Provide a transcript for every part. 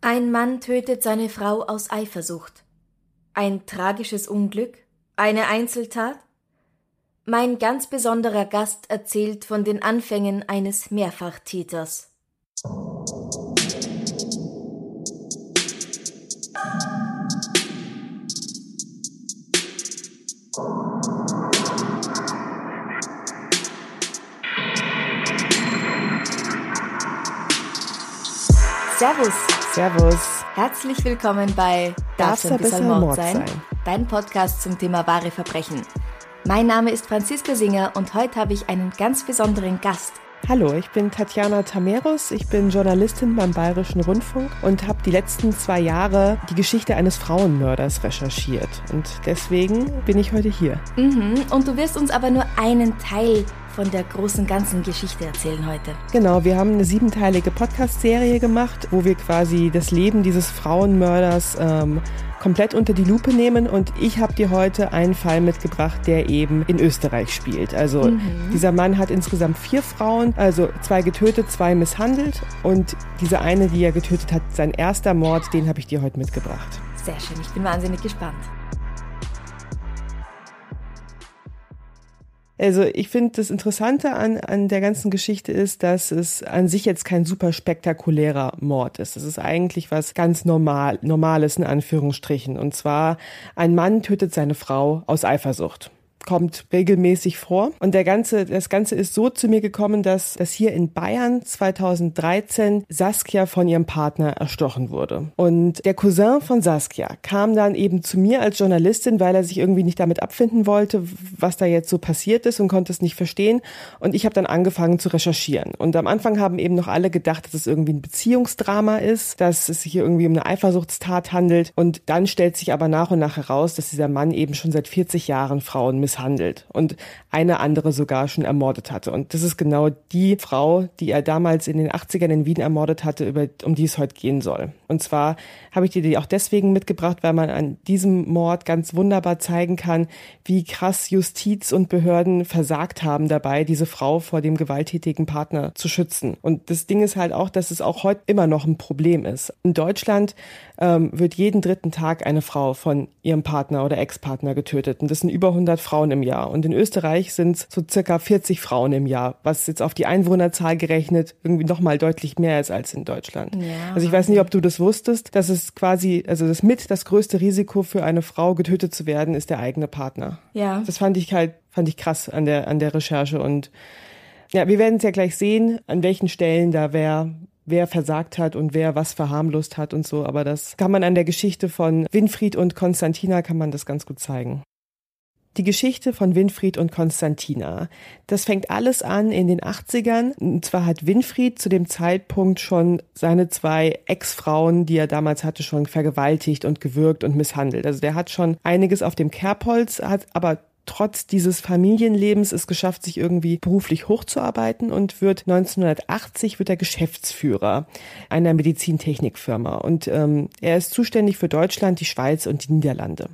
Ein Mann tötet seine Frau aus Eifersucht. Ein tragisches Unglück? Eine Einzeltat? Mein ganz besonderer Gast erzählt von den Anfängen eines Mehrfachtäters. Servus. Servus. Herzlich willkommen bei Darf's ein bisschen Mord sein? Dein Podcast zum Thema wahre Verbrechen. Mein Name ist Franziska Singer und heute habe ich einen ganz besonderen Gast. Hallo, ich bin Tatjana Tameros. Ich bin Journalistin beim Bayerischen Rundfunk und habe die letzten zwei Jahre die Geschichte eines Frauenmörders recherchiert. Und deswegen bin ich heute hier. Mhm. Und du wirst uns aber nur einen Teil von der großen ganzen Geschichte erzählen heute. Genau, wir haben eine siebenteilige Podcast-Serie gemacht, wo wir quasi das Leben dieses Frauenmörders ähm, komplett unter die Lupe nehmen und ich habe dir heute einen Fall mitgebracht, der eben in Österreich spielt. Also mhm. dieser Mann hat insgesamt vier Frauen, also zwei getötet, zwei misshandelt und diese eine, die er getötet hat, sein erster Mord, den habe ich dir heute mitgebracht. Sehr schön, ich bin wahnsinnig gespannt. Also ich finde, das Interessante an, an der ganzen Geschichte ist, dass es an sich jetzt kein super spektakulärer Mord ist. Es ist eigentlich was ganz normal, Normales in Anführungsstrichen. Und zwar, ein Mann tötet seine Frau aus Eifersucht kommt regelmäßig vor. Und der ganze, das Ganze ist so zu mir gekommen, dass, dass hier in Bayern 2013 Saskia von ihrem Partner erstochen wurde. Und der Cousin von Saskia kam dann eben zu mir als Journalistin, weil er sich irgendwie nicht damit abfinden wollte, was da jetzt so passiert ist und konnte es nicht verstehen. Und ich habe dann angefangen zu recherchieren. Und am Anfang haben eben noch alle gedacht, dass es irgendwie ein Beziehungsdrama ist, dass es sich hier irgendwie um eine Eifersuchtstat handelt. Und dann stellt sich aber nach und nach heraus, dass dieser Mann eben schon seit 40 Jahren Frauen misshandelt misshandelt und eine andere sogar schon ermordet hatte. Und das ist genau die Frau, die er damals in den 80ern in Wien ermordet hatte, über, um die es heute gehen soll. Und zwar habe ich dir die auch deswegen mitgebracht, weil man an diesem Mord ganz wunderbar zeigen kann, wie krass Justiz und Behörden versagt haben dabei, diese Frau vor dem gewalttätigen Partner zu schützen. Und das Ding ist halt auch, dass es auch heute immer noch ein Problem ist. In Deutschland ähm, wird jeden dritten Tag eine Frau von ihrem Partner oder Ex-Partner getötet. Und das sind über 100 Frauen im Jahr. Und in Österreich sind es so circa 40 Frauen im Jahr, was jetzt auf die Einwohnerzahl gerechnet irgendwie nochmal deutlich mehr ist als in Deutschland. Ja, also ich weiß nicht, ob du das wusstest, dass es quasi, also das mit das größte Risiko für eine Frau getötet zu werden, ist der eigene Partner. Ja. Das fand ich halt, fand ich krass an der, an der Recherche und ja, wir werden es ja gleich sehen, an welchen Stellen da wer wer versagt hat und wer was verharmlost hat und so. Aber das kann man an der Geschichte von Winfried und Konstantina kann man das ganz gut zeigen. Die Geschichte von Winfried und Konstantina. Das fängt alles an in den 80ern. Und zwar hat Winfried zu dem Zeitpunkt schon seine zwei Ex-Frauen, die er damals hatte, schon vergewaltigt und gewürgt und misshandelt. Also der hat schon einiges auf dem Kerbholz, hat aber trotz dieses Familienlebens es geschafft, sich irgendwie beruflich hochzuarbeiten und wird 1980 wird er Geschäftsführer einer Medizintechnikfirma und ähm, er ist zuständig für Deutschland, die Schweiz und die Niederlande.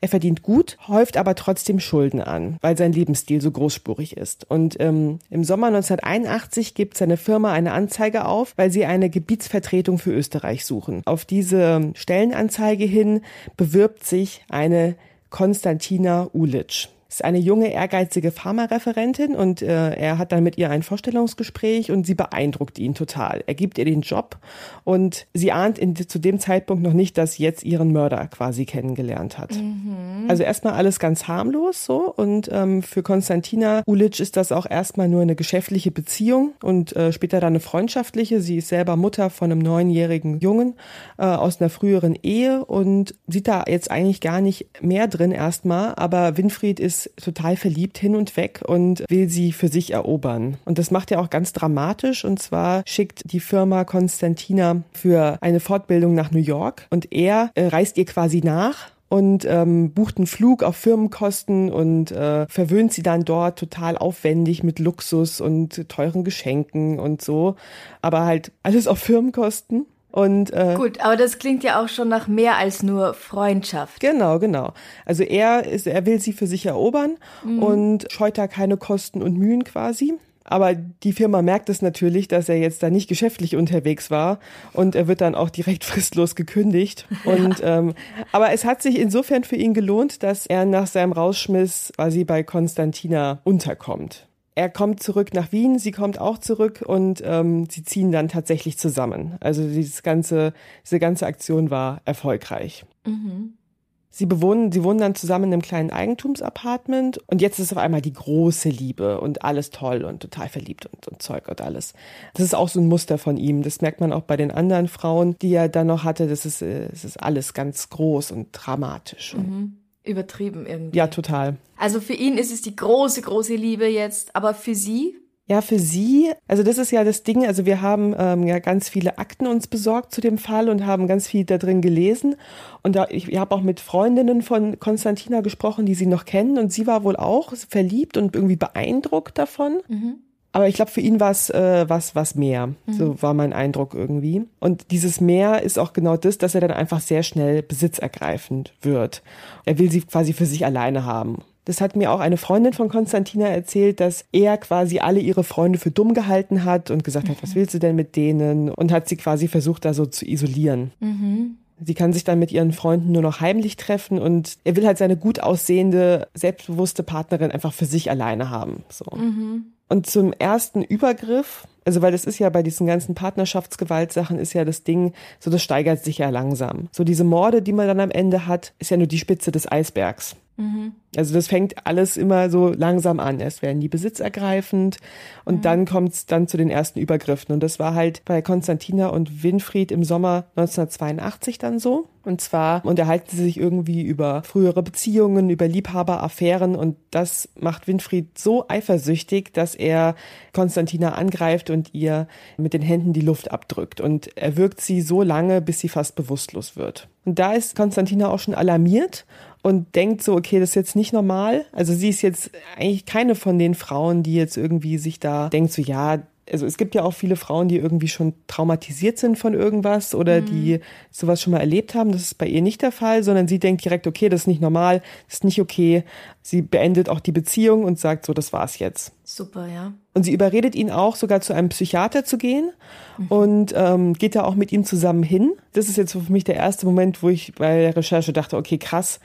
Er verdient gut, häuft aber trotzdem Schulden an, weil sein Lebensstil so großspurig ist. Und ähm, im Sommer 1981 gibt seine Firma eine Anzeige auf, weil sie eine Gebietsvertretung für Österreich suchen. Auf diese Stellenanzeige hin bewirbt sich eine Konstantina Ulic ist eine junge, ehrgeizige Pharmareferentin und äh, er hat dann mit ihr ein Vorstellungsgespräch und sie beeindruckt ihn total. Er gibt ihr den Job und sie ahnt in, zu dem Zeitpunkt noch nicht, dass sie jetzt ihren Mörder quasi kennengelernt hat. Mhm. Also erstmal alles ganz harmlos so und ähm, für Konstantina Ulic ist das auch erstmal nur eine geschäftliche Beziehung und äh, später dann eine freundschaftliche. Sie ist selber Mutter von einem neunjährigen Jungen äh, aus einer früheren Ehe und sieht da jetzt eigentlich gar nicht mehr drin erstmal, aber Winfried ist total verliebt hin und weg und will sie für sich erobern. Und das macht er auch ganz dramatisch. Und zwar schickt die Firma Konstantina für eine Fortbildung nach New York und er äh, reist ihr quasi nach und ähm, bucht einen Flug auf Firmenkosten und äh, verwöhnt sie dann dort total aufwendig mit Luxus und teuren Geschenken und so. Aber halt alles auf Firmenkosten. Und, äh, Gut, aber das klingt ja auch schon nach mehr als nur Freundschaft. Genau, genau. Also er ist, er will sie für sich erobern mhm. und scheut da keine Kosten und Mühen quasi. Aber die Firma merkt es natürlich, dass er jetzt da nicht geschäftlich unterwegs war und er wird dann auch direkt fristlos gekündigt. Und ähm, aber es hat sich insofern für ihn gelohnt, dass er nach seinem Rausschmiss quasi bei Konstantina unterkommt. Er kommt zurück nach Wien, sie kommt auch zurück und ähm, sie ziehen dann tatsächlich zusammen. Also dieses ganze, diese ganze Aktion war erfolgreich. Mhm. Sie bewohnen, sie wohnen dann zusammen in einem kleinen Eigentumsapartment und jetzt ist auf einmal die große Liebe und alles toll und total verliebt und, und Zeug und alles. Das ist auch so ein Muster von ihm. Das merkt man auch bei den anderen Frauen, die er dann noch hatte. Das ist, äh, das ist alles ganz groß und dramatisch. Mhm. Übertrieben irgendwie. Ja, total. Also für ihn ist es die große, große Liebe jetzt, aber für sie? Ja, für Sie, also das ist ja das Ding, also wir haben ähm, ja ganz viele Akten uns besorgt zu dem Fall und haben ganz viel da drin gelesen. Und da, ich, ich habe auch mit Freundinnen von Konstantina gesprochen, die sie noch kennen und sie war wohl auch verliebt und irgendwie beeindruckt davon. Mhm. Aber ich glaube, für ihn war es äh, was, was mehr. Mhm. So war mein Eindruck irgendwie. Und dieses Mehr ist auch genau das, dass er dann einfach sehr schnell besitzergreifend wird. Er will sie quasi für sich alleine haben. Das hat mir auch eine Freundin von Konstantina erzählt, dass er quasi alle ihre Freunde für dumm gehalten hat und gesagt hat, was willst du denn mit denen? Und hat sie quasi versucht, da so zu isolieren. Mhm. Sie kann sich dann mit ihren Freunden nur noch heimlich treffen und er will halt seine gut aussehende, selbstbewusste Partnerin einfach für sich alleine haben. So. Mhm. Und zum ersten Übergriff, also weil das ist ja bei diesen ganzen Partnerschaftsgewaltsachen ist ja das Ding, so das steigert sich ja langsam. So diese Morde, die man dann am Ende hat, ist ja nur die Spitze des Eisbergs. Mhm. Also das fängt alles immer so langsam an. Erst werden die besitzergreifend und mhm. dann kommt es dann zu den ersten Übergriffen. Und das war halt bei Konstantina und Winfried im Sommer 1982 dann so. Und zwar unterhalten sie sich irgendwie über frühere Beziehungen, über Liebhaberaffären und das macht Winfried so eifersüchtig, dass er Konstantina angreift und ihr mit den Händen die Luft abdrückt. Und er wirkt sie so lange, bis sie fast bewusstlos wird. Und da ist Konstantina auch schon alarmiert und denkt so, okay, das ist jetzt nicht normal. Also sie ist jetzt eigentlich keine von den Frauen, die jetzt irgendwie sich da denkt so, ja, also es gibt ja auch viele Frauen, die irgendwie schon traumatisiert sind von irgendwas oder mhm. die sowas schon mal erlebt haben. Das ist bei ihr nicht der Fall, sondern sie denkt direkt, okay, das ist nicht normal, das ist nicht okay. Sie beendet auch die Beziehung und sagt so, das war's jetzt. Super, ja. Und sie überredet ihn auch sogar zu einem Psychiater zu gehen mhm. und ähm, geht da auch mit ihm zusammen hin. Das ist jetzt für mich der erste Moment, wo ich bei der Recherche dachte, okay, krass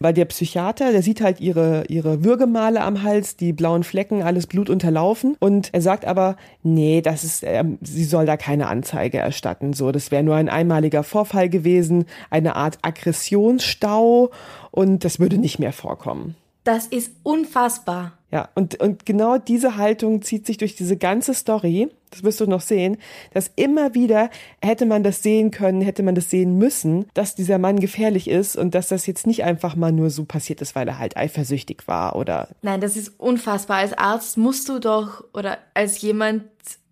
weil der Psychiater, der sieht halt ihre, ihre Würgemale am Hals, die blauen Flecken, alles Blut unterlaufen. Und er sagt aber, nee, das ist, äh, sie soll da keine Anzeige erstatten. So, das wäre nur ein einmaliger Vorfall gewesen, eine Art Aggressionsstau und das würde nicht mehr vorkommen. Das ist unfassbar. Ja, und, und genau diese Haltung zieht sich durch diese ganze Story. Das wirst du noch sehen, dass immer wieder hätte man das sehen können, hätte man das sehen müssen, dass dieser Mann gefährlich ist und dass das jetzt nicht einfach mal nur so passiert ist, weil er halt eifersüchtig war oder. Nein, das ist unfassbar. Als Arzt musst du doch oder als jemand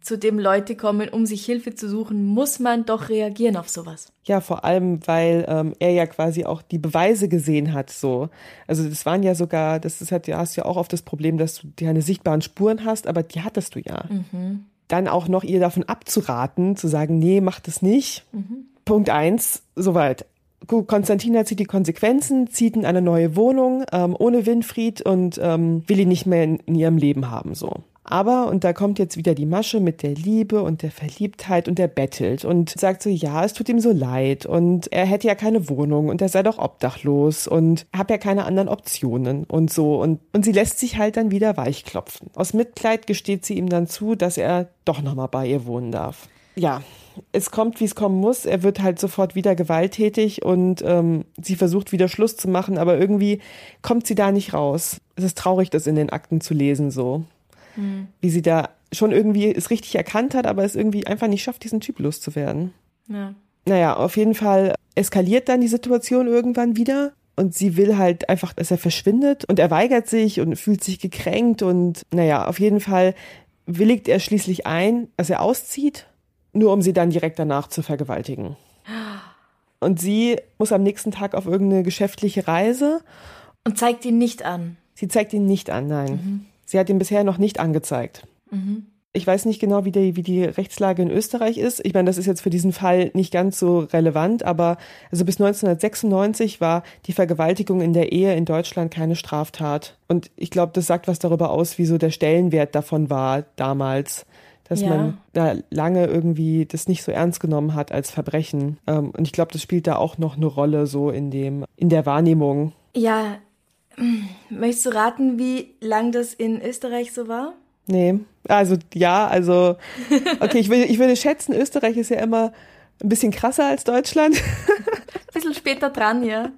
zu dem Leute kommen, um sich Hilfe zu suchen, muss man doch reagieren auf sowas. Ja, vor allem, weil ähm, er ja quasi auch die Beweise gesehen hat. So, also das waren ja sogar, das ist halt, du hast ja auch oft das Problem, dass du keine sichtbaren Spuren hast, aber die hattest du ja. Mhm. Dann auch noch ihr davon abzuraten, zu sagen, nee, mach das nicht. Mhm. Punkt eins, soweit. Konstantina zieht die Konsequenzen, zieht in eine neue Wohnung ähm, ohne Winfried und ähm, will ihn nicht mehr in, in ihrem Leben haben. So. Aber, und da kommt jetzt wieder die Masche mit der Liebe und der Verliebtheit und der bettelt und sagt so, ja, es tut ihm so leid und er hätte ja keine Wohnung und er sei doch obdachlos und habe ja keine anderen Optionen und so. Und, und sie lässt sich halt dann wieder weichklopfen. Aus Mitleid gesteht sie ihm dann zu, dass er doch nochmal bei ihr wohnen darf. Ja, es kommt, wie es kommen muss. Er wird halt sofort wieder gewalttätig und ähm, sie versucht wieder Schluss zu machen, aber irgendwie kommt sie da nicht raus. Es ist traurig, das in den Akten zu lesen so mhm. wie sie da schon irgendwie es richtig erkannt hat, aber es irgendwie einfach nicht schafft, diesen Typ loszuwerden. Ja. Naja, auf jeden Fall eskaliert dann die Situation irgendwann wieder und sie will halt einfach, dass er verschwindet und er weigert sich und fühlt sich gekränkt und naja, auf jeden Fall willigt er schließlich ein, dass er auszieht, nur um sie dann direkt danach zu vergewaltigen. Und sie muss am nächsten Tag auf irgendeine geschäftliche Reise. Und zeigt ihn nicht an. Sie zeigt ihn nicht an, nein. Mhm. Sie hat ihn bisher noch nicht angezeigt. Mhm. Ich weiß nicht genau, wie die, wie die Rechtslage in Österreich ist. Ich meine, das ist jetzt für diesen Fall nicht ganz so relevant, aber also bis 1996 war die Vergewaltigung in der Ehe in Deutschland keine Straftat. Und ich glaube, das sagt was darüber aus, wie so der Stellenwert davon war damals dass ja. man da lange irgendwie das nicht so ernst genommen hat als Verbrechen. Ähm, und ich glaube, das spielt da auch noch eine Rolle so in dem, in der Wahrnehmung. Ja, möchtest du raten, wie lang das in Österreich so war? Nee, also ja, also okay, ich, will, ich würde schätzen, Österreich ist ja immer ein bisschen krasser als Deutschland. ein bisschen später dran, ja.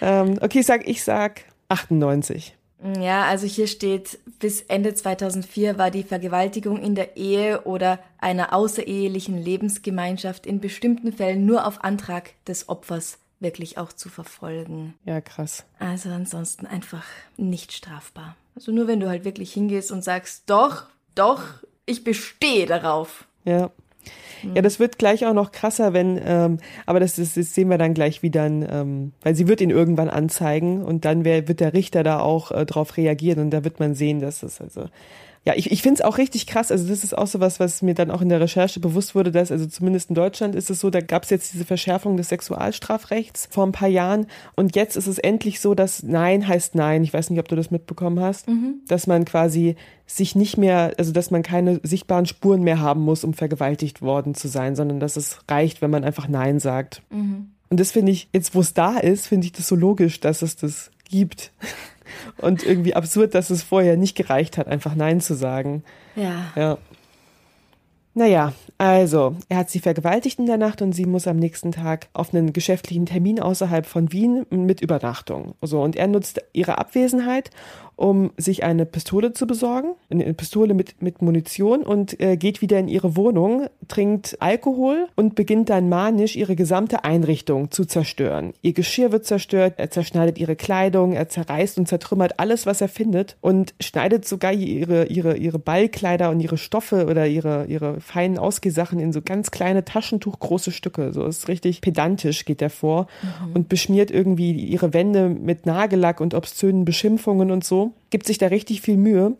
ähm, okay, ich sag, ich sag 98. Ja, also hier steht, bis Ende 2004 war die Vergewaltigung in der Ehe oder einer außerehelichen Lebensgemeinschaft in bestimmten Fällen nur auf Antrag des Opfers wirklich auch zu verfolgen. Ja, krass. Also ansonsten einfach nicht strafbar. Also nur wenn du halt wirklich hingehst und sagst, doch, doch, ich bestehe darauf. Ja. Ja, das wird gleich auch noch krasser, wenn, ähm, aber das, ist, das sehen wir dann gleich wieder, ähm, weil sie wird ihn irgendwann anzeigen und dann wär, wird der Richter da auch äh, drauf reagieren und da wird man sehen, dass es also ja, ich, ich finde es auch richtig krass. Also das ist auch so was, was mir dann auch in der Recherche bewusst wurde, dass also zumindest in Deutschland ist es so, da gab es jetzt diese Verschärfung des Sexualstrafrechts vor ein paar Jahren und jetzt ist es endlich so, dass Nein heißt Nein. Ich weiß nicht, ob du das mitbekommen hast, mhm. dass man quasi sich nicht mehr, also dass man keine sichtbaren Spuren mehr haben muss, um vergewaltigt worden zu sein, sondern dass es reicht, wenn man einfach Nein sagt. Mhm. Und das finde ich, jetzt wo es da ist, finde ich das so logisch, dass es das gibt. Und irgendwie absurd, dass es vorher nicht gereicht hat, einfach Nein zu sagen. Ja. Ja. Naja, also, er hat sie vergewaltigt in der Nacht und sie muss am nächsten Tag auf einen geschäftlichen Termin außerhalb von Wien mit Übernachtung. So, und er nutzt ihre Abwesenheit, um sich eine Pistole zu besorgen, eine Pistole mit, mit Munition und äh, geht wieder in ihre Wohnung, trinkt Alkohol und beginnt dann manisch ihre gesamte Einrichtung zu zerstören. Ihr Geschirr wird zerstört, er zerschneidet ihre Kleidung, er zerreißt und zertrümmert alles, was er findet und schneidet sogar ihre, ihre, ihre Ballkleider und ihre Stoffe oder ihre, ihre feinen Ausgehsachen in so ganz kleine Taschentuchgroße Stücke. So ist richtig pedantisch geht er vor mhm. und beschmiert irgendwie ihre Wände mit Nagellack und obszönen Beschimpfungen und so gibt sich da richtig viel Mühe.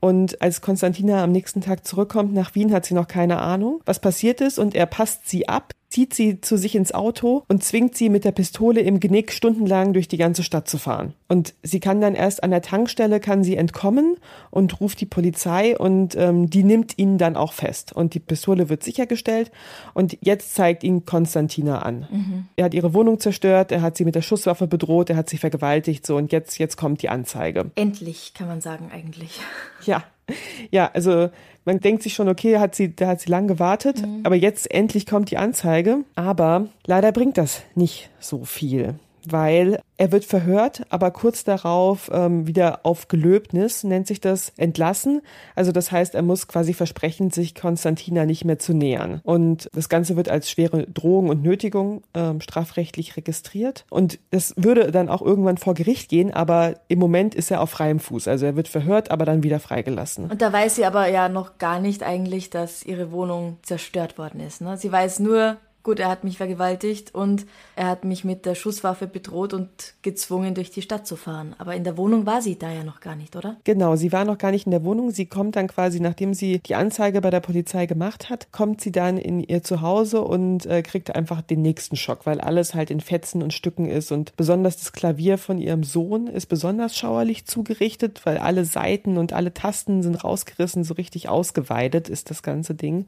Und als Konstantina am nächsten Tag zurückkommt nach Wien, hat sie noch keine Ahnung, was passiert ist. Und er passt sie ab, zieht sie zu sich ins Auto und zwingt sie mit der Pistole im Genick stundenlang durch die ganze Stadt zu fahren. Und sie kann dann erst an der Tankstelle, kann sie entkommen und ruft die Polizei und ähm, die nimmt ihn dann auch fest. Und die Pistole wird sichergestellt und jetzt zeigt ihn Konstantina an. Mhm. Er hat ihre Wohnung zerstört, er hat sie mit der Schusswaffe bedroht, er hat sie vergewaltigt, so und jetzt, jetzt kommt die Anzeige. Endlich, kann man sagen eigentlich. Ja, ja, also man denkt sich schon, okay, hat sie, da hat sie lang gewartet, mhm. aber jetzt endlich kommt die Anzeige. Aber leider bringt das nicht so viel weil er wird verhört, aber kurz darauf ähm, wieder auf Gelöbnis, nennt sich das, entlassen. Also das heißt, er muss quasi versprechen, sich Konstantina nicht mehr zu nähern. Und das Ganze wird als schwere Drohung und Nötigung ähm, strafrechtlich registriert. Und das würde dann auch irgendwann vor Gericht gehen, aber im Moment ist er auf freiem Fuß. Also er wird verhört, aber dann wieder freigelassen. Und da weiß sie aber ja noch gar nicht eigentlich, dass ihre Wohnung zerstört worden ist. Ne? Sie weiß nur, Gut, er hat mich vergewaltigt und er hat mich mit der Schusswaffe bedroht und gezwungen, durch die Stadt zu fahren. Aber in der Wohnung war sie da ja noch gar nicht, oder? Genau, sie war noch gar nicht in der Wohnung. Sie kommt dann quasi, nachdem sie die Anzeige bei der Polizei gemacht hat, kommt sie dann in ihr Zuhause und äh, kriegt einfach den nächsten Schock, weil alles halt in Fetzen und Stücken ist. Und besonders das Klavier von ihrem Sohn ist besonders schauerlich zugerichtet, weil alle Seiten und alle Tasten sind rausgerissen, so richtig ausgeweidet ist das ganze Ding.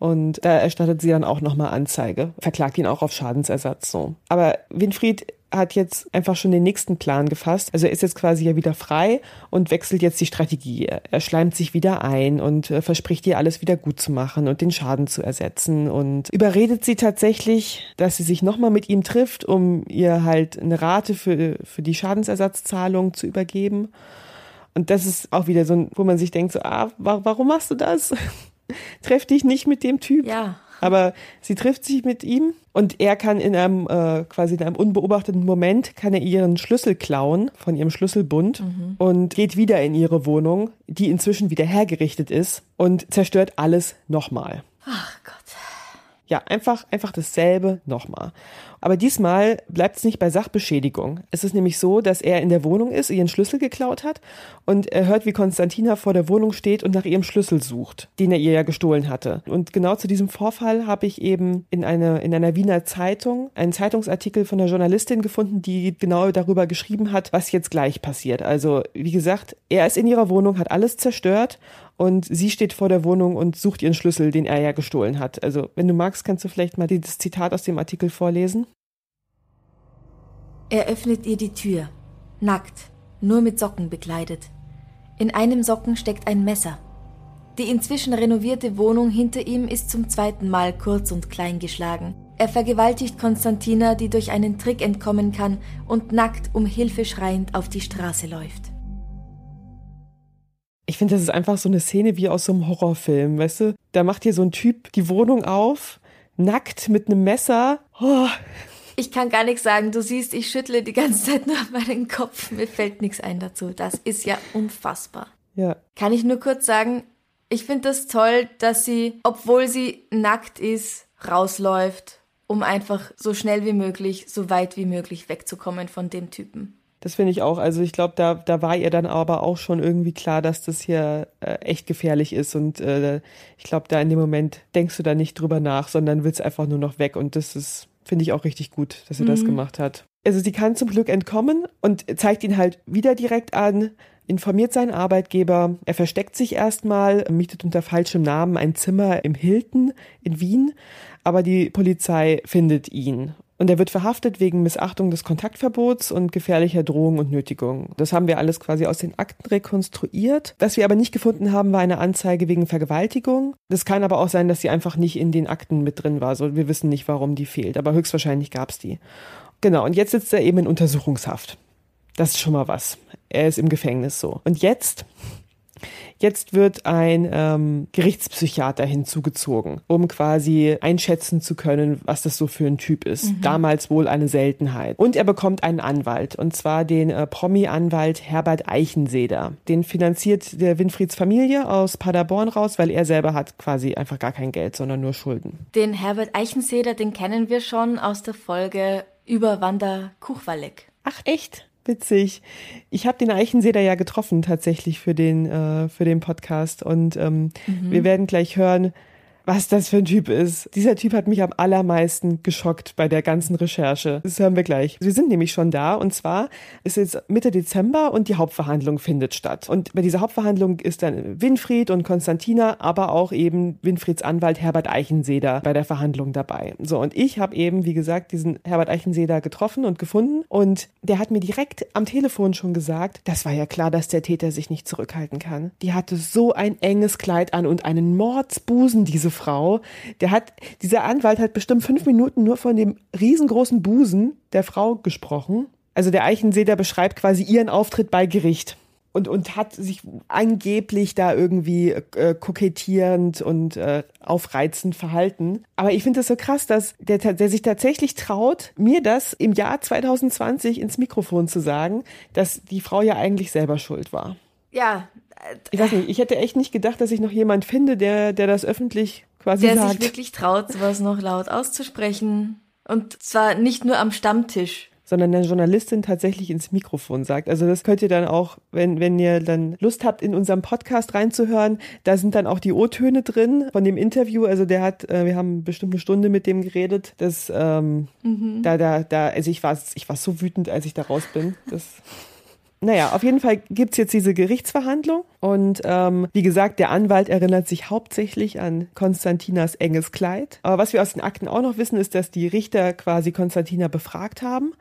Und da erstattet sie dann auch nochmal Anzeige, verklagt ihn auch auf Schadensersatz so. Aber Winfried hat jetzt einfach schon den nächsten Plan gefasst. Also er ist jetzt quasi ja wieder frei und wechselt jetzt die Strategie. Er schleimt sich wieder ein und äh, verspricht ihr alles wieder gut zu machen und den Schaden zu ersetzen und überredet sie tatsächlich, dass sie sich nochmal mit ihm trifft, um ihr halt eine Rate für, für die Schadensersatzzahlung zu übergeben. Und das ist auch wieder so, wo man sich denkt, so, ah, warum machst du das? treff dich nicht mit dem Typ. Ja. Aber sie trifft sich mit ihm und er kann in einem äh, quasi in einem unbeobachteten Moment kann er ihren Schlüssel klauen von ihrem Schlüsselbund mhm. und geht wieder in ihre Wohnung, die inzwischen wieder hergerichtet ist und zerstört alles nochmal. Ach Gott. Ja, einfach, einfach dasselbe nochmal. Aber diesmal bleibt es nicht bei Sachbeschädigung. Es ist nämlich so, dass er in der Wohnung ist, ihren Schlüssel geklaut hat und er hört, wie Konstantina vor der Wohnung steht und nach ihrem Schlüssel sucht, den er ihr ja gestohlen hatte. Und genau zu diesem Vorfall habe ich eben in, eine, in einer Wiener Zeitung einen Zeitungsartikel von einer Journalistin gefunden, die genau darüber geschrieben hat, was jetzt gleich passiert. Also, wie gesagt, er ist in ihrer Wohnung, hat alles zerstört und sie steht vor der Wohnung und sucht ihren Schlüssel, den er ja gestohlen hat. Also, wenn du magst, kannst du vielleicht mal das Zitat aus dem Artikel vorlesen. Er öffnet ihr die Tür, nackt, nur mit Socken bekleidet. In einem Socken steckt ein Messer. Die inzwischen renovierte Wohnung hinter ihm ist zum zweiten Mal kurz und klein geschlagen. Er vergewaltigt Konstantina, die durch einen Trick entkommen kann und nackt um Hilfe schreiend auf die Straße läuft ich finde, das ist einfach so eine Szene wie aus so einem Horrorfilm, weißt du? Da macht hier so ein Typ die Wohnung auf, nackt mit einem Messer. Oh. Ich kann gar nichts sagen. Du siehst, ich schüttle die ganze Zeit nur meinen Kopf. Mir fällt nichts ein dazu. Das ist ja unfassbar. Ja. Kann ich nur kurz sagen, ich finde das toll, dass sie, obwohl sie nackt ist, rausläuft, um einfach so schnell wie möglich, so weit wie möglich wegzukommen von dem Typen. Das finde ich auch. Also ich glaube, da, da war ihr dann aber auch schon irgendwie klar, dass das hier äh, echt gefährlich ist. Und äh, ich glaube, da in dem Moment denkst du da nicht drüber nach, sondern willst einfach nur noch weg. Und das ist, finde ich auch richtig gut, dass sie mhm. das gemacht hat. Also sie kann zum Glück entkommen und zeigt ihn halt wieder direkt an, informiert seinen Arbeitgeber. Er versteckt sich erstmal, mietet unter falschem Namen ein Zimmer im Hilton in Wien, aber die Polizei findet ihn und er wird verhaftet wegen Missachtung des Kontaktverbots und gefährlicher Drohung und Nötigung. Das haben wir alles quasi aus den Akten rekonstruiert. Was wir aber nicht gefunden haben, war eine Anzeige wegen Vergewaltigung. Das kann aber auch sein, dass sie einfach nicht in den Akten mit drin war. So, wir wissen nicht, warum die fehlt, aber höchstwahrscheinlich gab es die. Genau, und jetzt sitzt er eben in Untersuchungshaft. Das ist schon mal was. Er ist im Gefängnis so. Und jetzt Jetzt wird ein ähm, Gerichtspsychiater hinzugezogen, um quasi einschätzen zu können, was das so für ein Typ ist. Mhm. Damals wohl eine Seltenheit. Und er bekommt einen Anwalt, und zwar den äh, Promi-Anwalt Herbert Eichenseder. Den finanziert der Winfrieds Familie aus Paderborn raus, weil er selber hat quasi einfach gar kein Geld, sondern nur Schulden. Den Herbert Eichenseder, den kennen wir schon aus der Folge über Wanda Kuchwalek. Ach echt? Witzig. Ich habe den Eichenseder ja getroffen tatsächlich für den, äh, für den Podcast und ähm, mhm. wir werden gleich hören, was das für ein Typ ist. Dieser Typ hat mich am allermeisten geschockt bei der ganzen Recherche. Das hören wir gleich. Wir sind nämlich schon da und zwar ist es Mitte Dezember und die Hauptverhandlung findet statt. Und bei dieser Hauptverhandlung ist dann Winfried und Konstantina, aber auch eben Winfrieds Anwalt Herbert Eichenseder bei der Verhandlung dabei. So, und ich habe eben, wie gesagt, diesen Herbert Eichenseder getroffen und gefunden und der hat mir direkt am Telefon schon gesagt, das war ja klar, dass der Täter sich nicht zurückhalten kann. Die hatte so ein enges Kleid an und einen Mordsbusen, diese Frau, der hat, dieser Anwalt hat bestimmt fünf Minuten nur von dem riesengroßen Busen der Frau gesprochen. Also der Eichenseder beschreibt quasi ihren Auftritt bei Gericht und, und hat sich angeblich da irgendwie äh, kokettierend und äh, aufreizend verhalten. Aber ich finde das so krass, dass der, der sich tatsächlich traut, mir das im Jahr 2020 ins Mikrofon zu sagen, dass die Frau ja eigentlich selber schuld war. Ja. Ich weiß nicht, ich hätte echt nicht gedacht, dass ich noch jemand finde, der, der das öffentlich quasi der sagt. Der sich wirklich traut, sowas noch laut auszusprechen. Und zwar nicht nur am Stammtisch sondern der Journalistin tatsächlich ins Mikrofon sagt. Also das könnt ihr dann auch, wenn, wenn ihr dann Lust habt, in unserem Podcast reinzuhören, da sind dann auch die O-Töne drin von dem Interview. Also der hat, äh, wir haben bestimmt eine Stunde mit dem geredet. Das, ähm, mhm. da, da, da, also ich war, ich war so wütend, als ich da raus bin. Das naja, auf jeden Fall gibt's jetzt diese Gerichtsverhandlung und ähm, wie gesagt, der Anwalt erinnert sich hauptsächlich an Konstantinas enges Kleid. Aber was wir aus den Akten auch noch wissen, ist, dass die Richter quasi Konstantina befragt haben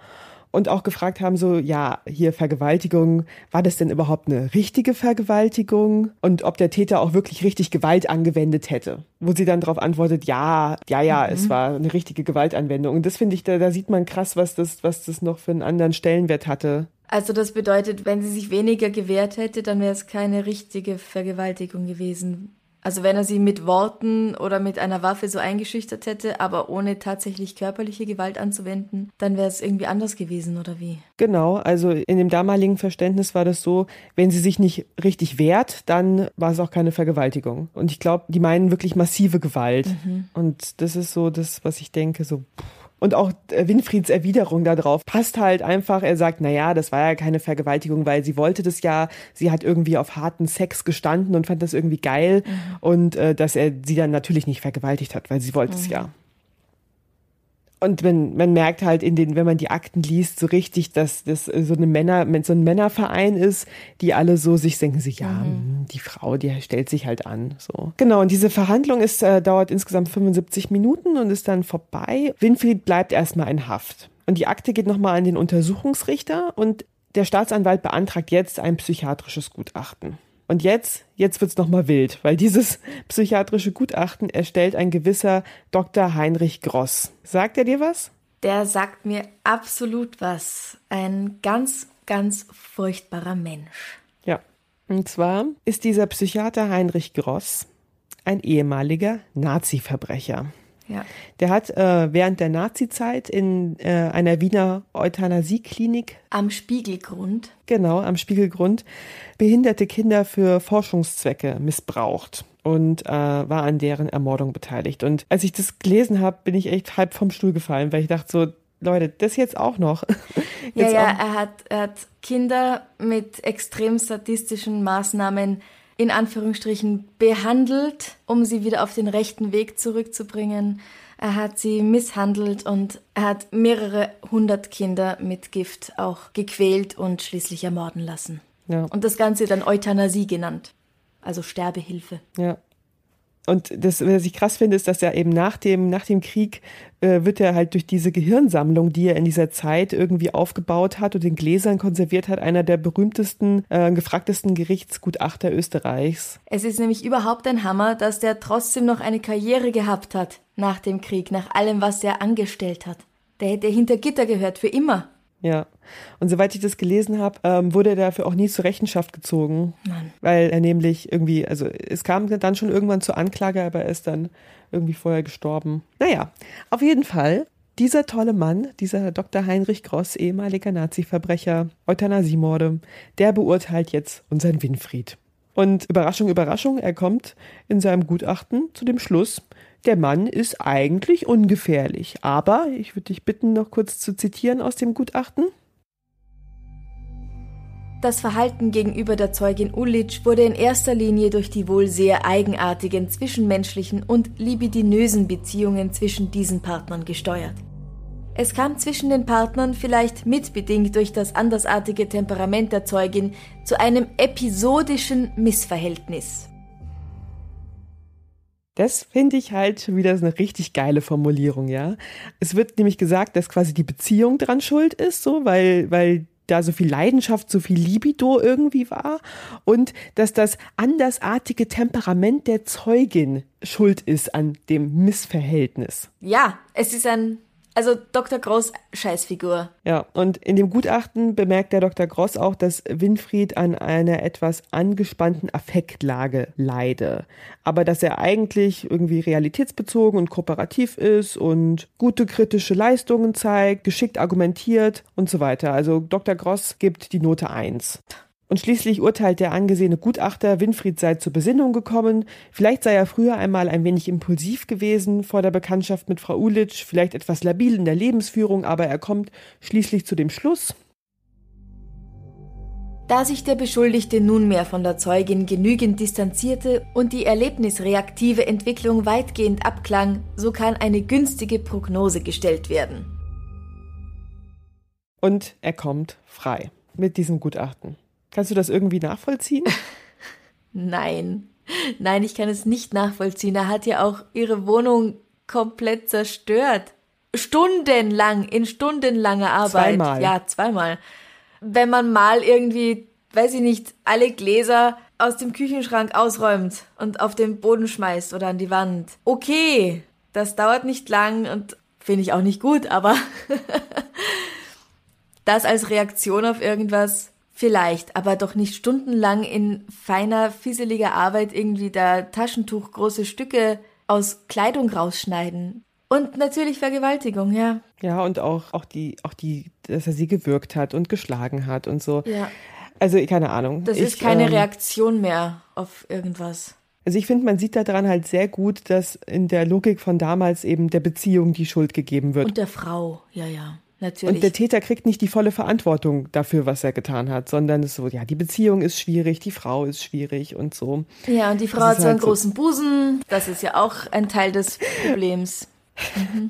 und auch gefragt haben, so, ja, hier Vergewaltigung, war das denn überhaupt eine richtige Vergewaltigung? Und ob der Täter auch wirklich richtig Gewalt angewendet hätte. Wo sie dann darauf antwortet, ja, ja, ja, mhm. es war eine richtige Gewaltanwendung. Und das finde ich, da, da sieht man krass, was das, was das noch für einen anderen Stellenwert hatte also das bedeutet, wenn sie sich weniger gewehrt hätte, dann wäre es keine richtige Vergewaltigung gewesen. Also wenn er sie mit Worten oder mit einer Waffe so eingeschüchtert hätte, aber ohne tatsächlich körperliche Gewalt anzuwenden, dann wäre es irgendwie anders gewesen, oder wie? Genau, also in dem damaligen Verständnis war das so, wenn sie sich nicht richtig wehrt, dann war es auch keine Vergewaltigung. Und ich glaube, die meinen wirklich massive Gewalt. Mhm. Und das ist so das, was ich denke, so. Pff und auch äh, Winfrieds Erwiderung darauf passt halt einfach. Er sagt, na ja, das war ja keine Vergewaltigung, weil sie wollte das ja. Sie hat irgendwie auf harten Sex gestanden und fand das irgendwie geil. Mhm. Und äh, dass er sie dann natürlich nicht vergewaltigt hat, weil sie wollte mhm. es ja. Und man, man merkt halt in den, wenn man die Akten liest, so richtig, dass das so eine Männer, so ein Männerverein ist, die alle so sich denken sich, ja, mhm. die Frau, die stellt sich halt an, so. Genau. Und diese Verhandlung ist, äh, dauert insgesamt 75 Minuten und ist dann vorbei. Winfried bleibt erstmal in Haft. Und die Akte geht nochmal an den Untersuchungsrichter und der Staatsanwalt beantragt jetzt ein psychiatrisches Gutachten. Und jetzt, jetzt wird's noch mal wild, weil dieses psychiatrische Gutachten erstellt ein gewisser Dr. Heinrich Gross. Sagt er dir was? Der sagt mir absolut was. Ein ganz, ganz furchtbarer Mensch. Ja. Und zwar ist dieser Psychiater Heinrich Gross ein ehemaliger Nazi-Verbrecher. Ja. Der hat äh, während der Nazi-Zeit in äh, einer Wiener Euthanasieklinik am Spiegelgrund. Genau, am Spiegelgrund behinderte Kinder für Forschungszwecke missbraucht und äh, war an deren Ermordung beteiligt. Und als ich das gelesen habe, bin ich echt halb vom Stuhl gefallen, weil ich dachte so, Leute, das jetzt auch noch. Jetzt ja, ja, er hat, er hat Kinder mit extrem sadistischen Maßnahmen in Anführungsstrichen behandelt, um sie wieder auf den rechten Weg zurückzubringen. Er hat sie misshandelt und er hat mehrere hundert Kinder mit Gift auch gequält und schließlich ermorden lassen. Ja. Und das Ganze dann Euthanasie genannt. Also Sterbehilfe. Ja. Und das, was ich krass finde, ist, dass er eben nach dem, nach dem Krieg äh, wird er halt durch diese Gehirnsammlung, die er in dieser Zeit irgendwie aufgebaut hat und in Gläsern konserviert hat, einer der berühmtesten, äh, gefragtesten Gerichtsgutachter Österreichs. Es ist nämlich überhaupt ein Hammer, dass der trotzdem noch eine Karriere gehabt hat nach dem Krieg, nach allem, was er angestellt hat. Der hätte hinter Gitter gehört, für immer. Ja. Und soweit ich das gelesen habe, ähm, wurde er dafür auch nie zur Rechenschaft gezogen. Mann. Weil er nämlich irgendwie, also es kam dann schon irgendwann zur Anklage, aber er ist dann irgendwie vorher gestorben. Naja, auf jeden Fall, dieser tolle Mann, dieser Dr. Heinrich Gross, ehemaliger Nazi-Verbrecher, Euthanasiemorde, der beurteilt jetzt unseren Winfried. Und Überraschung, Überraschung, er kommt in seinem Gutachten zu dem Schluss, der Mann ist eigentlich ungefährlich. Aber ich würde dich bitten, noch kurz zu zitieren aus dem Gutachten. Das Verhalten gegenüber der Zeugin Ullitsch wurde in erster Linie durch die wohl sehr eigenartigen zwischenmenschlichen und libidinösen Beziehungen zwischen diesen Partnern gesteuert. Es kam zwischen den Partnern vielleicht mitbedingt durch das andersartige Temperament der Zeugin zu einem episodischen Missverhältnis. Das finde ich halt wieder eine richtig geile Formulierung, ja. Es wird nämlich gesagt, dass quasi die Beziehung dran schuld ist, so, weil, weil da so viel Leidenschaft, so viel Libido irgendwie war und dass das andersartige Temperament der Zeugin schuld ist an dem Missverhältnis. Ja, es ist ein also Dr. Gross, Scheißfigur. Ja, und in dem Gutachten bemerkt der Dr. Gross auch, dass Winfried an einer etwas angespannten Affektlage leide. Aber dass er eigentlich irgendwie realitätsbezogen und kooperativ ist und gute kritische Leistungen zeigt, geschickt argumentiert und so weiter. Also Dr. Gross gibt die Note 1. Und schließlich urteilt der angesehene Gutachter, Winfried sei zur Besinnung gekommen. Vielleicht sei er früher einmal ein wenig impulsiv gewesen vor der Bekanntschaft mit Frau Ulitsch, vielleicht etwas labil in der Lebensführung, aber er kommt schließlich zu dem Schluss. Da sich der Beschuldigte nunmehr von der Zeugin genügend distanzierte und die erlebnisreaktive Entwicklung weitgehend abklang, so kann eine günstige Prognose gestellt werden. Und er kommt frei mit diesem Gutachten. Kannst du das irgendwie nachvollziehen? Nein. Nein, ich kann es nicht nachvollziehen. Er hat ja auch ihre Wohnung komplett zerstört. Stundenlang, in stundenlanger Arbeit. Zweimal. Ja, zweimal. Wenn man mal irgendwie, weiß ich nicht, alle Gläser aus dem Küchenschrank ausräumt und auf den Boden schmeißt oder an die Wand. Okay, das dauert nicht lang und finde ich auch nicht gut, aber das als Reaktion auf irgendwas Vielleicht, aber doch nicht stundenlang in feiner, fieseliger Arbeit irgendwie da Taschentuch große Stücke aus Kleidung rausschneiden. Und natürlich Vergewaltigung, ja. Ja, und auch, auch die, auch die, dass er sie gewürgt hat und geschlagen hat und so. Ja. Also, keine Ahnung. Das ich, ist keine ähm, Reaktion mehr auf irgendwas. Also ich finde, man sieht daran halt sehr gut, dass in der Logik von damals eben der Beziehung die Schuld gegeben wird. Und der Frau, ja, ja. Natürlich. Und der Täter kriegt nicht die volle Verantwortung dafür, was er getan hat, sondern es ist so, ja, die Beziehung ist schwierig, die Frau ist schwierig und so. ja, und die Frau Das hat so einen halt so- großen Busen. Das ist ja auch ein Teil des Problems.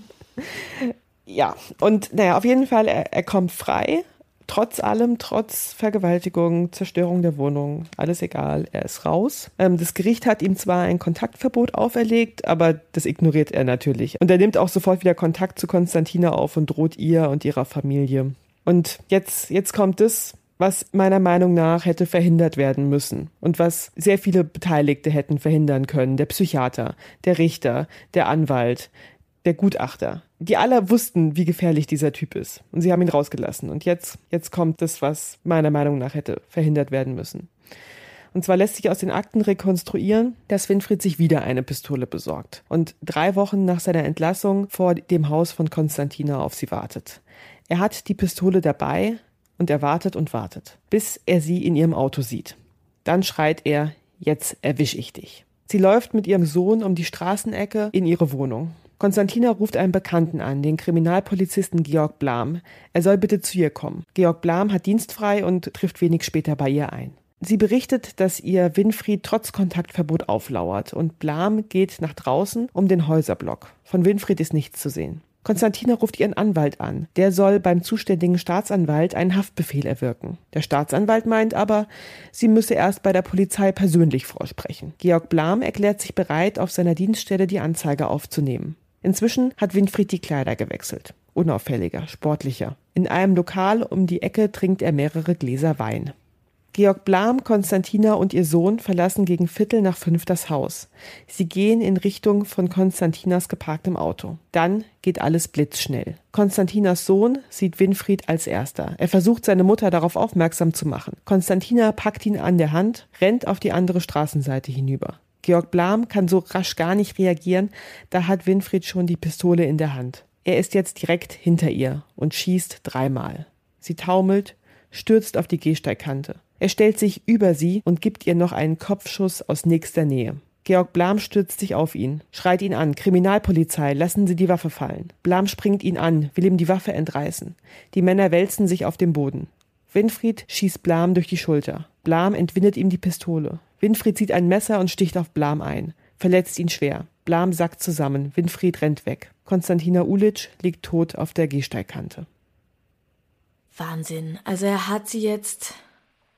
Ja, und naja, auf jeden Fall, er, er kommt frei. Trotz allem, trotz Vergewaltigung, Zerstörung der Wohnung, alles egal, er ist raus. Ähm, das Gericht hat ihm zwar ein Kontaktverbot auferlegt, aber das ignoriert er natürlich. Und er nimmt auch sofort wieder Kontakt zu Konstantina auf und droht ihr und ihrer Familie. Und jetzt, jetzt kommt es, was meiner Meinung nach hätte verhindert werden müssen und was sehr viele Beteiligte hätten verhindern können. Der Psychiater, der Richter, der Anwalt, der Gutachter. Die alle wussten, wie gefährlich dieser Typ ist. Und sie haben ihn rausgelassen. Und jetzt, jetzt kommt das, was meiner Meinung nach hätte verhindert werden müssen. Und zwar lässt sich aus den Akten rekonstruieren, dass Winfried sich wieder eine Pistole besorgt und drei Wochen nach seiner Entlassung vor dem Haus von Konstantina auf sie wartet. Er hat die Pistole dabei und er wartet und wartet, bis er sie in ihrem Auto sieht. Dann schreit er, jetzt erwisch ich dich. Sie läuft mit ihrem Sohn um die Straßenecke in ihre Wohnung. Konstantina ruft einen Bekannten an, den Kriminalpolizisten Georg Blam. Er soll bitte zu ihr kommen. Georg Blam hat dienstfrei und trifft wenig später bei ihr ein. Sie berichtet, dass ihr Winfried trotz Kontaktverbot auflauert und Blam geht nach draußen um den Häuserblock. Von Winfried ist nichts zu sehen. Konstantina ruft ihren Anwalt an. Der soll beim zuständigen Staatsanwalt einen Haftbefehl erwirken. Der Staatsanwalt meint aber, sie müsse erst bei der Polizei persönlich vorsprechen. Georg Blam erklärt sich bereit, auf seiner Dienststelle die Anzeige aufzunehmen. Inzwischen hat Winfried die Kleider gewechselt. Unauffälliger, sportlicher. In einem Lokal um die Ecke trinkt er mehrere Gläser Wein. Georg Blam, Konstantina und ihr Sohn verlassen gegen Viertel nach fünf das Haus. Sie gehen in Richtung von Konstantinas geparktem Auto. Dann geht alles blitzschnell. Konstantinas Sohn sieht Winfried als erster. Er versucht seine Mutter darauf aufmerksam zu machen. Konstantina packt ihn an der Hand, rennt auf die andere Straßenseite hinüber. Georg Blam kann so rasch gar nicht reagieren, da hat Winfried schon die Pistole in der Hand. Er ist jetzt direkt hinter ihr und schießt dreimal. Sie taumelt, stürzt auf die Gehsteigkante. Er stellt sich über sie und gibt ihr noch einen Kopfschuss aus nächster Nähe. Georg Blam stürzt sich auf ihn, schreit ihn an. Kriminalpolizei, lassen Sie die Waffe fallen. Blam springt ihn an, will ihm die Waffe entreißen. Die Männer wälzen sich auf dem Boden. Winfried schießt Blam durch die Schulter. Blam entwindet ihm die Pistole. Winfried zieht ein Messer und sticht auf Blam ein, verletzt ihn schwer. Blam sackt zusammen. Winfried rennt weg. Konstantina Ulic liegt tot auf der Gehsteigkante. Wahnsinn. Also er hat sie jetzt,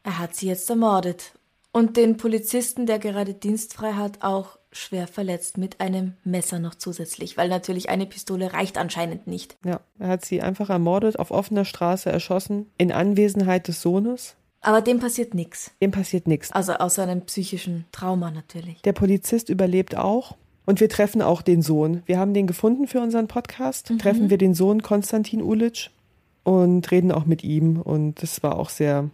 er hat sie jetzt ermordet. Und den Polizisten, der gerade dienstfrei hat, auch schwer verletzt mit einem Messer noch zusätzlich, weil natürlich eine Pistole reicht anscheinend nicht. Ja, er hat sie einfach ermordet, auf offener Straße erschossen, in Anwesenheit des Sohnes. Aber dem passiert nichts. Dem passiert nichts. Also außer einem psychischen Trauma natürlich. Der Polizist überlebt auch. Und wir treffen auch den Sohn. Wir haben den gefunden für unseren Podcast. Treffen wir den Sohn Konstantin Ulic und reden auch mit ihm. Und das war auch sehr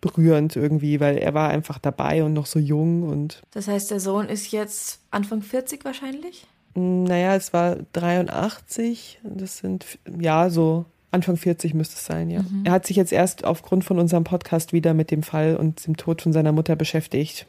berührend irgendwie, weil er war einfach dabei und noch so jung. Und Das heißt, der Sohn ist jetzt Anfang 40 wahrscheinlich? mh, naja, es war 83. Das sind, ja, so Anfang 40 müsste es sein, ja. Er hat sich jetzt erst aufgrund von unserem Podcast wieder mit dem Fall und dem Tod von seiner Mutter beschäftigt.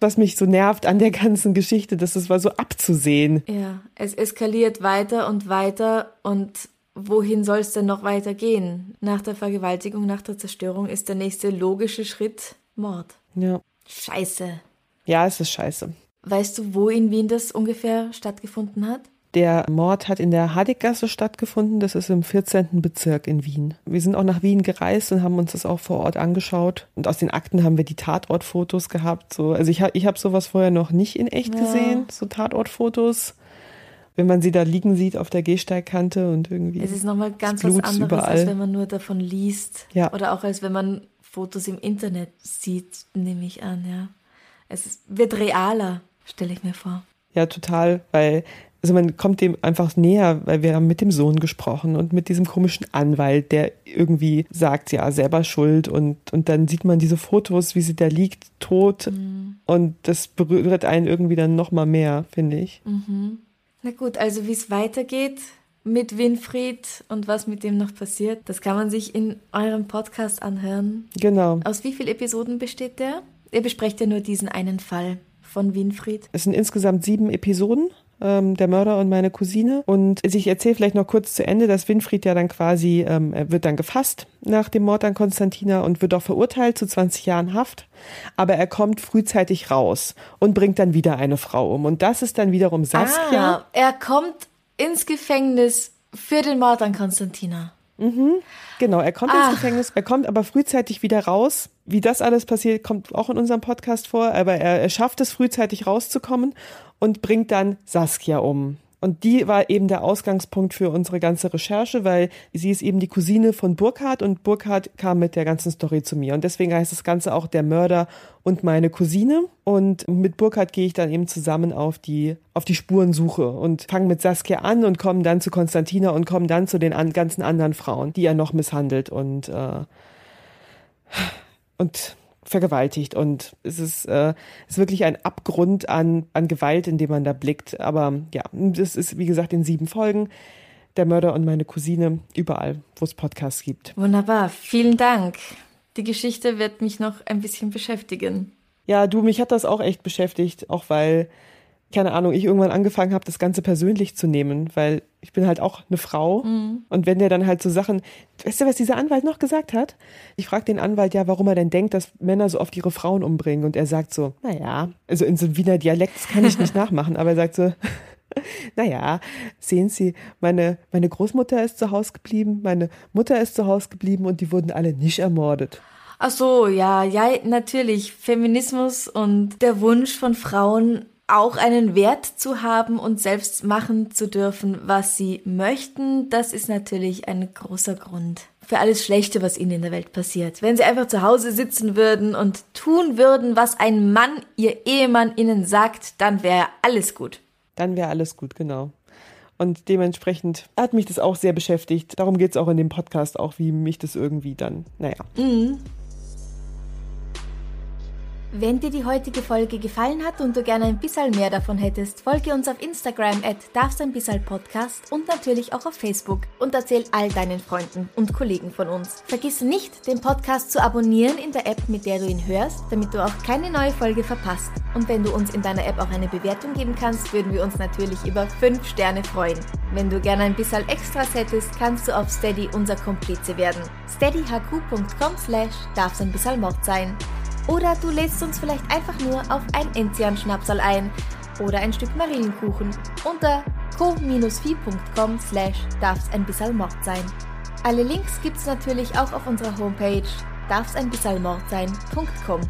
Was mich so nervt an der ganzen Geschichte, dass es war so abzusehen. Ja, es eskaliert weiter und weiter und wohin soll es denn noch weiter gehen? Nach der Vergewaltigung, nach der Zerstörung ist der nächste logische Schritt Mord. Ja. Scheiße. Ja, es ist scheiße. Weißt du, wo in Wien das ungefähr stattgefunden hat? Der Mord hat in der Hadeggasse stattgefunden. Das ist im 14. Bezirk in Wien. Wir sind auch nach Wien gereist und haben uns das auch vor Ort angeschaut. Und aus den Akten haben wir die Tatortfotos gehabt. So, also ich habe ich hab sowas vorher noch nicht in echt Ja. gesehen, so Tatortfotos. Wenn man sie da liegen sieht auf der Gehsteigkante und irgendwie. Es ist nochmal ganz was anderes, überall. als wenn man nur davon liest. Ja. Oder auch als wenn man Fotos im Internet sieht, nehme ich an, ja. Es wird realer, stelle ich mir vor. Ja, total, weil also man kommt dem einfach näher, weil wir haben mit dem Sohn gesprochen und mit diesem komischen Anwalt, der irgendwie sagt, ja, selber schuld und, und dann sieht man diese Fotos, wie sie da liegt, tot mhm. und das berührt einen irgendwie dann nochmal mehr, finde ich. Mhm. Na gut, also wie es weitergeht mit Winfried und was mit dem noch passiert, das kann man sich in eurem Podcast anhören. Genau. Aus wie vielen Episoden besteht der? Ihr besprecht ja nur diesen einen Fall von Winfried. Es sind insgesamt sieben Episoden ähm, der Mörder und meine Cousine. Und ich erzähle vielleicht noch kurz zu Ende, dass Winfried ja dann quasi, ähm, er wird dann gefasst nach dem Mord an Konstantina und wird auch verurteilt zu 20 Jahren Haft. Aber er kommt frühzeitig raus und bringt dann wieder eine Frau um. Und das ist dann wiederum Saskia. Ah, er kommt ins Gefängnis für den Mord an Konstantina. Mhm, genau, er kommt Ach. ins Gefängnis, er kommt aber frühzeitig wieder raus. Wie das alles passiert, kommt auch in unserem Podcast vor, aber er, er schafft es frühzeitig rauszukommen und bringt dann Saskia um. Und die war eben der Ausgangspunkt für unsere ganze Recherche, weil sie ist eben die Cousine von Burkhardt und Burkhardt kam mit der ganzen Story zu mir. Und deswegen heißt das Ganze auch der Mörder und meine Cousine. Und mit Burkhardt gehe ich dann eben zusammen auf die, auf die Spurensuche und fange mit Saskia an und komme dann zu Konstantina und komme dann zu den an, ganzen anderen Frauen, die er noch misshandelt und, äh, und vergewaltigt und es ist, äh, es ist wirklich ein Abgrund an, an Gewalt, in dem man da blickt. Aber ja, das ist wie gesagt in sieben Folgen. Der Mörder und meine Cousine überall, wo es Podcasts gibt. Wunderbar, vielen Dank. Die Geschichte wird mich noch ein bisschen beschäftigen. Ja, du, mich hat das auch echt beschäftigt, auch weil keine Ahnung, ich irgendwann angefangen habe, das Ganze persönlich zu nehmen, weil ich bin halt auch eine Frau. Mhm. Und wenn der dann halt so Sachen, weißt du, was dieser Anwalt noch gesagt hat? Ich frage den Anwalt ja, warum er denn denkt, dass Männer so oft ihre Frauen umbringen. Und er sagt so, naja, also in so einem Wiener Dialekt, das kann ich nicht nachmachen, aber er sagt so, naja, sehen Sie, meine, meine Großmutter ist zu Hause geblieben, meine Mutter ist zu Hause geblieben und die wurden alle nicht ermordet. Ach so, ja, ja, natürlich. Feminismus und der Wunsch von Frauen, auch einen Wert zu haben und selbst machen zu dürfen, was sie möchten, das ist natürlich ein großer Grund für alles Schlechte, was ihnen in der Welt passiert. Wenn sie einfach zu Hause sitzen würden und tun würden, was ein Mann, ihr Ehemann ihnen sagt, dann wäre alles gut. Dann wäre alles gut, genau. Und dementsprechend hat mich das auch sehr beschäftigt. Darum geht es auch in dem Podcast, auch wie mich das irgendwie dann, naja. Mhm. Wenn dir die heutige Folge gefallen hat und du gerne ein bisschen mehr davon hättest, folge uns auf Instagram at Podcast und natürlich auch auf Facebook und erzähl all deinen Freunden und Kollegen von uns. Vergiss nicht, den Podcast zu abonnieren in der App, mit der du ihn hörst, damit du auch keine neue Folge verpasst. Und wenn du uns in deiner App auch eine Bewertung geben kannst, würden wir uns natürlich über 5 Sterne freuen. Wenn du gerne ein bisschen Extras hättest, kannst du auf Steady unser Komplize werden. steadyhq.com slash darf's ein sein. Oder du lädst uns vielleicht einfach nur auf ein Enzian-Schnapsal ein oder ein Stück Marillenkuchen unter co-fi.com slash darf's ein bisschen Mord sein. Alle Links gibt's natürlich auch auf unserer Homepage darf's ein bisschen Mord sein.com.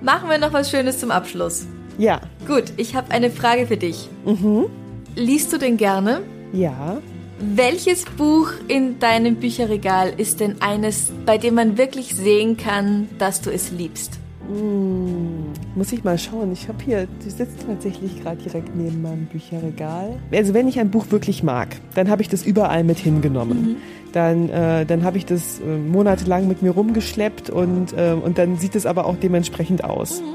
Machen wir noch was Schönes zum Abschluss. Ja. Gut, ich habe eine Frage für dich. Mhm. Liest du denn gerne? Ja. Welches Buch in deinem Bücherregal ist denn eines, bei dem man wirklich sehen kann, dass du es liebst? Hm, muss ich mal schauen. Ich habe hier, die sitzt tatsächlich gerade direkt neben meinem Bücherregal. Also wenn ich ein Buch wirklich mag, dann habe ich das überall mit hingenommen. Mhm. Dann, äh, dann habe ich das äh, monatelang mit mir rumgeschleppt und, äh, und dann sieht es aber auch dementsprechend aus. Mhm.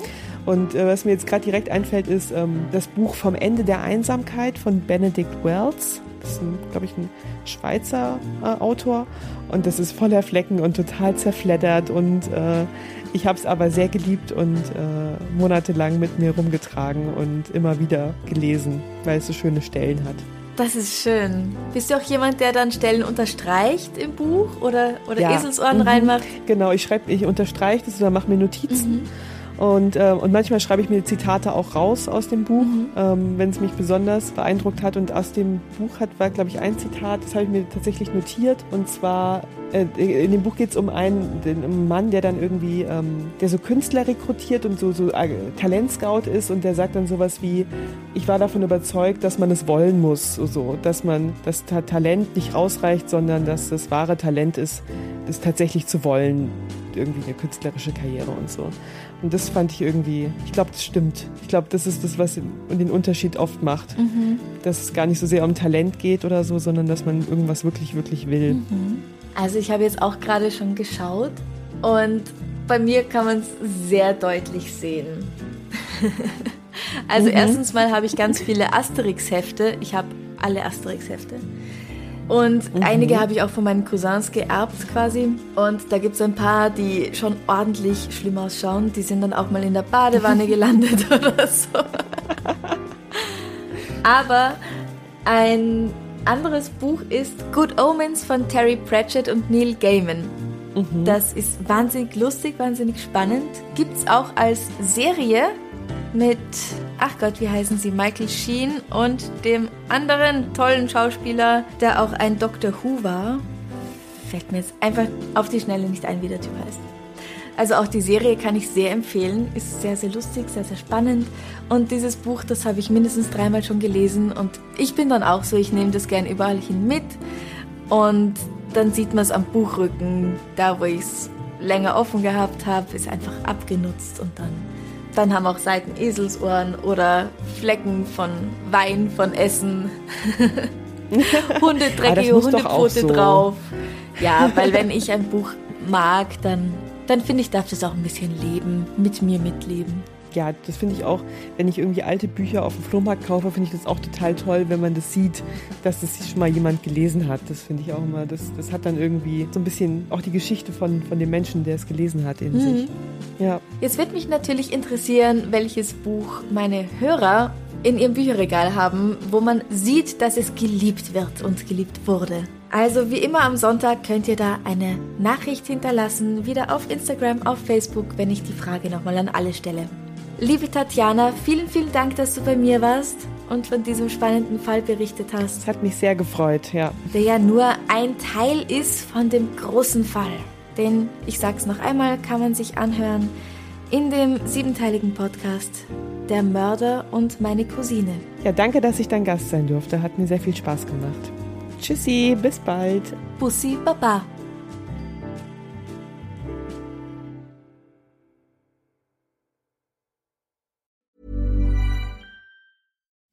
Und äh, was mir jetzt gerade direkt einfällt, ist ähm, das Buch Vom Ende der Einsamkeit von Benedict Wells. Das ist, glaube ich, ein Schweizer äh, Autor. Und das ist voller Flecken und total zerfleddert. Und äh, ich habe es aber sehr geliebt und äh, monatelang mit mir rumgetragen und immer wieder gelesen, weil es so schöne Stellen hat. Das ist schön. Bist du auch jemand, der dann Stellen unterstreicht im Buch oder, oder ja. Eselsohren mhm. reinmacht? Genau, ich schreibe, ich unterstreiche das oder mache mir Notizen. Mhm. Und, äh, und manchmal schreibe ich mir Zitate auch raus aus dem Buch, mhm. ähm, wenn es mich besonders beeindruckt hat. Und aus dem Buch hat, war, glaube ich, ein Zitat, das habe ich mir tatsächlich notiert. Und zwar, äh, in dem Buch geht es um einen, den, um Mann, der dann irgendwie, ähm, der so Künstler rekrutiert und so, so äh, Talentscout ist. Und der sagt dann sowas wie, ich war davon überzeugt, dass man es wollen muss. So, dass man, dass Talent nicht ausreicht, sondern dass das wahre Talent ist, es tatsächlich zu wollen, irgendwie eine künstlerische Karriere und so. Und das fand ich irgendwie, ich glaube, das stimmt. Ich glaube, das ist das, was den Unterschied oft macht. Mhm. Dass es gar nicht so sehr um Talent geht oder so, sondern dass man irgendwas wirklich, wirklich will. Mhm. Also ich habe jetzt auch gerade schon geschaut und bei mir kann man es sehr deutlich sehen. also mhm. erstens mal habe ich ganz viele Asterix-Hefte. Ich habe alle Asterix-Hefte. Und mhm. einige habe ich auch von meinen Cousins geerbt quasi. Und da gibt es ein paar, die schon ordentlich schlimm ausschauen. Die sind dann auch mal in der Badewanne gelandet oder so. Aber ein anderes Buch ist Good Omens von Terry Pratchett und Neil Gaiman. Mhm. Das ist wahnsinnig lustig, wahnsinnig spannend. Gibt es auch als Serie mit, ach Gott, wie heißen sie, Michael Sheen und dem anderen tollen Schauspieler, der auch ein Doctor Who war. Fällt mir jetzt einfach auf die Schnelle nicht ein, wie der Typ heißt. Also auch die Serie kann ich sehr empfehlen, ist sehr, sehr lustig, sehr, sehr spannend. Und dieses Buch, das habe ich mindestens dreimal schon gelesen und ich bin dann auch so, ich nehme das gern überall hin mit und dann sieht man es am Buchrücken, da wo ich es länger offen gehabt habe, ist einfach abgenutzt und dann dann haben auch Seiten Eselsohren oder Flecken von Wein, von Essen. Hundedreckige ah, Hundepfote so. drauf. Ja, weil wenn ich ein Buch mag, dann, dann finde ich, darf das auch ein bisschen leben, mit mir mitleben ja, das finde ich auch, wenn ich irgendwie alte Bücher auf dem Flohmarkt kaufe, finde ich das auch total toll, wenn man das sieht, dass das schon mal jemand gelesen hat. Das finde ich auch immer, das, das hat dann irgendwie so ein bisschen auch die Geschichte von, von dem Menschen, der es gelesen hat, in mhm. sich. Ja. Jetzt wird mich natürlich interessieren, welches Buch meine Hörer in ihrem Bücherregal haben, wo man sieht, dass es geliebt wird und geliebt wurde. Also wie immer am Sonntag könnt ihr da eine Nachricht hinterlassen, wieder auf Instagram, auf Facebook, wenn ich die Frage nochmal an alle stelle. Liebe Tatjana, vielen, vielen Dank, dass du bei mir warst und von diesem spannenden Fall berichtet hast. Es hat mich sehr gefreut, ja. Der ja nur ein Teil ist von dem großen Fall. Den, ich sag's noch einmal, kann man sich anhören in dem siebenteiligen Podcast Der Mörder und meine Cousine. Ja, danke, dass ich dein Gast sein durfte. Hat mir sehr viel Spaß gemacht. Tschüssi, bis bald. Bussi, Baba.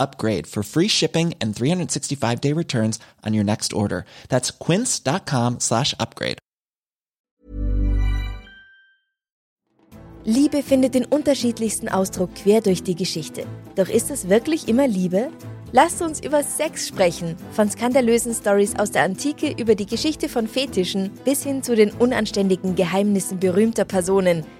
upgrade for free shipping and 365 day returns on your next order. That's quince.com slash upgrade. Liebe findet den unterschiedlichsten Ausdruck quer durch die Geschichte. Doch ist es wirklich immer Liebe? Lasst uns über Sex sprechen. Von skandalösen Stories aus der Antike über die Geschichte von Fetischen bis hin zu den unanständigen Geheimnissen berühmter Personen –